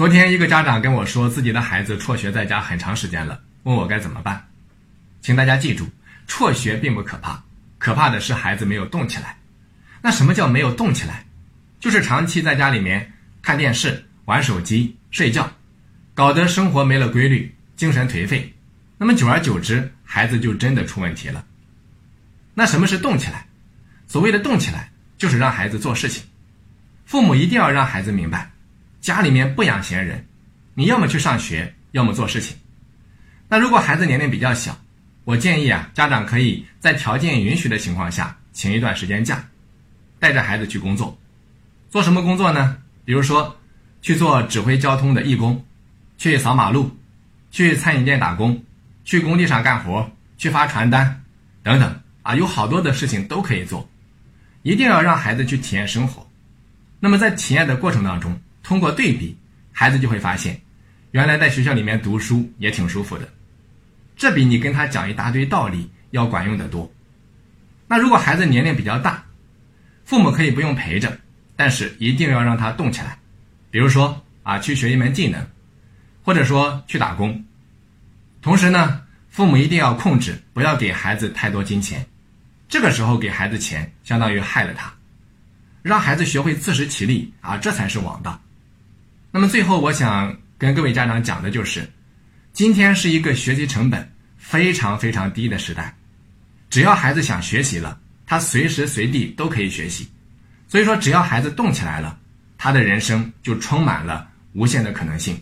昨天一个家长跟我说，自己的孩子辍学在家很长时间了，问我该怎么办。请大家记住，辍学并不可怕，可怕的是孩子没有动起来。那什么叫没有动起来？就是长期在家里面看电视、玩手机、睡觉，搞得生活没了规律，精神颓废。那么久而久之，孩子就真的出问题了。那什么是动起来？所谓的动起来，就是让孩子做事情。父母一定要让孩子明白，家里面不养闲人，你要么去上学，要么做事情。那如果孩子年龄比较小，我建议啊，家长可以在条件允许的情况下，请一段时间假，带着孩子去工作。做什么工作呢？比如说，去做指挥交通的义工，去扫马路，去餐饮店打工，去工地上干活，去发传单，等等啊，有好多的事情都可以做。一定要让孩子去体验生活。那么在体验的过程当中，通过对比，孩子就会发现，原来在学校里面读书也挺舒服的。这比你跟他讲一大堆道理要管用的多。那如果孩子年龄比较大，父母可以不用陪着，但是一定要让他动起来。比如说啊，去学一门技能，或者说去打工。同时呢，父母一定要控制，不要给孩子太多金钱。这个时候给孩子钱，相当于害了他。让孩子学会自食其力啊，这才是王道。那么最后，我想跟各位家长讲的就是。今天是一个学习成本非常非常低的时代，只要孩子想学习了，他随时随地都可以学习。所以说，只要孩子动起来了，他的人生就充满了无限的可能性。